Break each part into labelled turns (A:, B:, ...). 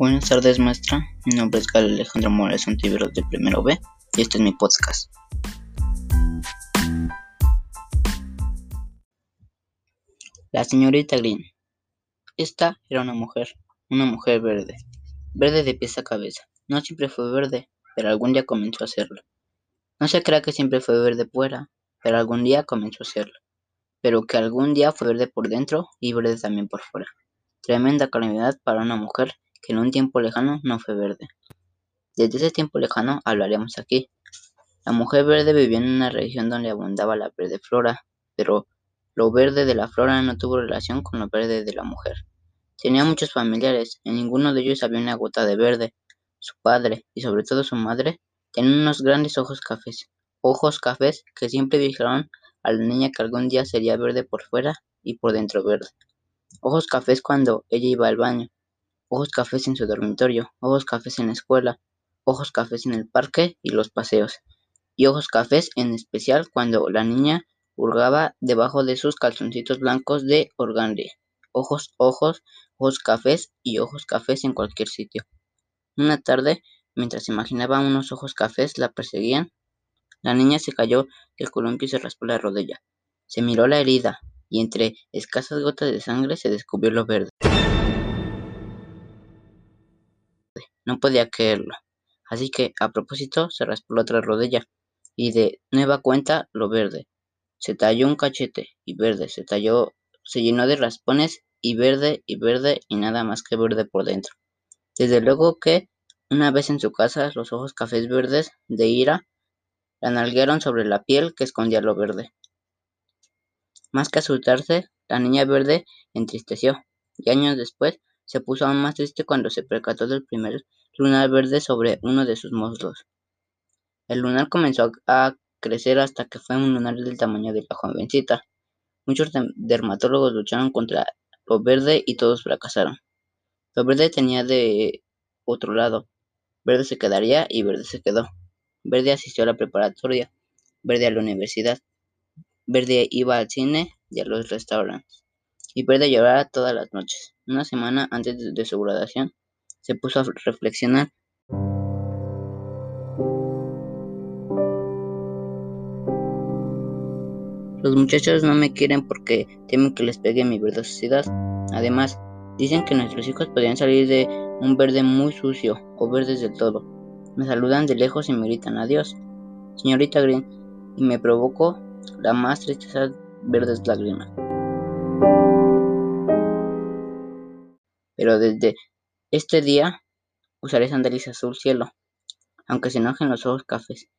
A: Buenas tardes, maestra. Mi nombre es Gal Alejandro Morales Antiveros de Primero B y este es mi podcast. La señorita Green. Esta era una mujer, una mujer verde, verde de pies a cabeza. No siempre fue verde, pero algún día comenzó a serlo. No se crea que siempre fue verde fuera, pero algún día comenzó a serlo. Pero que algún día fue verde por dentro y verde también por fuera. Tremenda calamidad para una mujer que en un tiempo lejano no fue verde. Desde ese tiempo lejano hablaremos aquí. La mujer verde vivía en una región donde abundaba la verde flora, pero lo verde de la flora no tuvo relación con lo verde de la mujer. Tenía muchos familiares, en ninguno de ellos había una gota de verde. Su padre, y sobre todo su madre, tenían unos grandes ojos cafés, ojos cafés que siempre vigilaron a la niña que algún día sería verde por fuera y por dentro verde. Ojos cafés cuando ella iba al baño, ojos cafés en su dormitorio, ojos cafés en la escuela, ojos cafés en el parque y los paseos, y ojos cafés en especial cuando la niña hurgaba debajo de sus calzoncitos blancos de organdía. Ojos, ojos, ojos cafés y ojos cafés en cualquier sitio. Una tarde, mientras imaginaba unos ojos cafés la perseguían, la niña se cayó del columpio y se raspó la rodilla. Se miró la herida, y entre escasas gotas de sangre se descubrió lo verde. No podía creerlo. Así que, a propósito, se raspó la otra rodilla. Y de nueva cuenta, lo verde. Se talló un cachete, y verde. Se talló, se llenó de raspones, y verde, y verde, y nada más que verde por dentro. Desde luego que, una vez en su casa, los ojos cafés verdes, de ira, la nalguearon sobre la piel que escondía lo verde. Más que asustarse, la niña verde entristeció, y años después se puso aún más triste cuando se percató del primer lunar verde sobre uno de sus muslos. El lunar comenzó a crecer hasta que fue un lunar del tamaño de la jovencita. Muchos dermatólogos lucharon contra lo verde y todos fracasaron. Lo verde tenía de otro lado. Verde se quedaría y verde se quedó. Verde asistió a la preparatoria, verde a la universidad, verde iba al cine y a los restaurantes, y verde lloraba todas las noches. Una semana antes de su graduación, se puso a reflexionar. Los muchachos no me quieren porque temen que les pegue mi verdosidad. Además, dicen que nuestros hijos podrían salir de un verde muy sucio o verdes del todo. Me saludan de lejos y me gritan adiós, señorita Green, y me provocó la más tristeza verdes lágrimas. Pero desde este día usaré sandalias azul cielo, aunque se enojen los ojos cafés.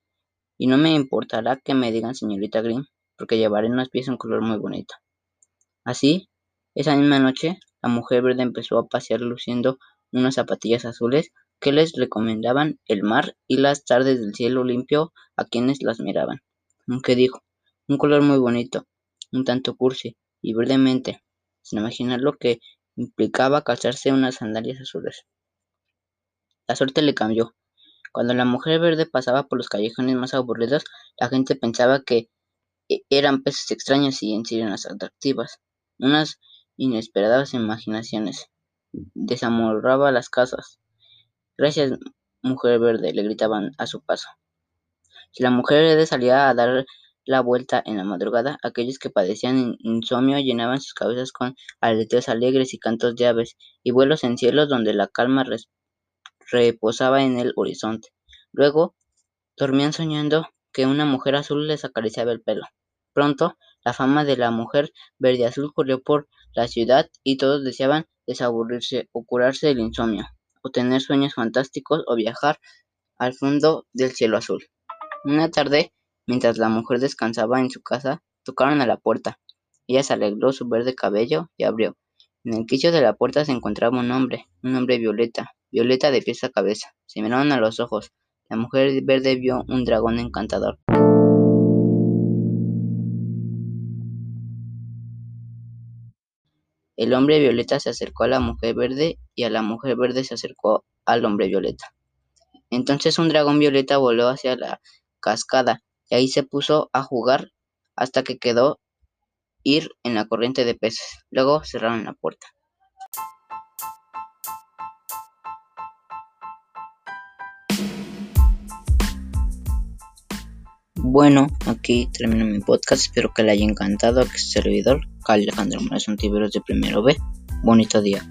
A: Y no me importará que me digan señorita Green, porque llevaré en los pies un color muy bonito. Así, esa misma noche, la mujer verde empezó a pasear luciendo unas zapatillas azules que les recomendaban el mar y las tardes del cielo limpio a quienes las miraban. Aunque dijo, un color muy bonito, un tanto cursi y verdemente, sin imaginar lo que implicaba calzarse unas sandalias azules. La suerte le cambió. Cuando la mujer verde pasaba por los callejones más aburridos, la gente pensaba que e-, eran peces extraños y en sirenas atractivas. Unas inesperadas imaginaciones. Desamorraba las casas. Gracias, mujer verde, le gritaban a su paso. Si la mujer verde salía a dar la vuelta en la madrugada, aquellos que padecían insomnio llenaban sus cabezas con aleteos alegres y cantos de aves, y vuelos en cielos donde la calma reposaba en el horizonte. Luego, dormían soñando que una mujer azul les acariciaba el pelo. Pronto, la fama de la mujer verde azul corrió por la ciudad y todos deseaban desaburrirse o curarse del insomnio, o tener sueños fantásticos o viajar al fondo del cielo azul. Una tarde, Mientras la mujer descansaba en su casa, tocaron a la puerta. Ella se arregló su verde cabello y abrió. En el quicio de la puerta se encontraba un hombre, un hombre violeta, violeta de pies a cabeza. Se miraron a los ojos. La mujer verde vio un dragón encantador. El hombre violeta se acercó a la mujer verde y a la mujer verde se acercó al hombre violeta. Entonces un dragón violeta voló hacia la cascada y ahí se puso a jugar hasta que quedó ir en la corriente de peces. Luego cerraron la puerta. Bueno, aquí termino mi podcast. Espero que le haya encantado a este servidor, Alejandro Morales Tiberos de primero B. Bonito día.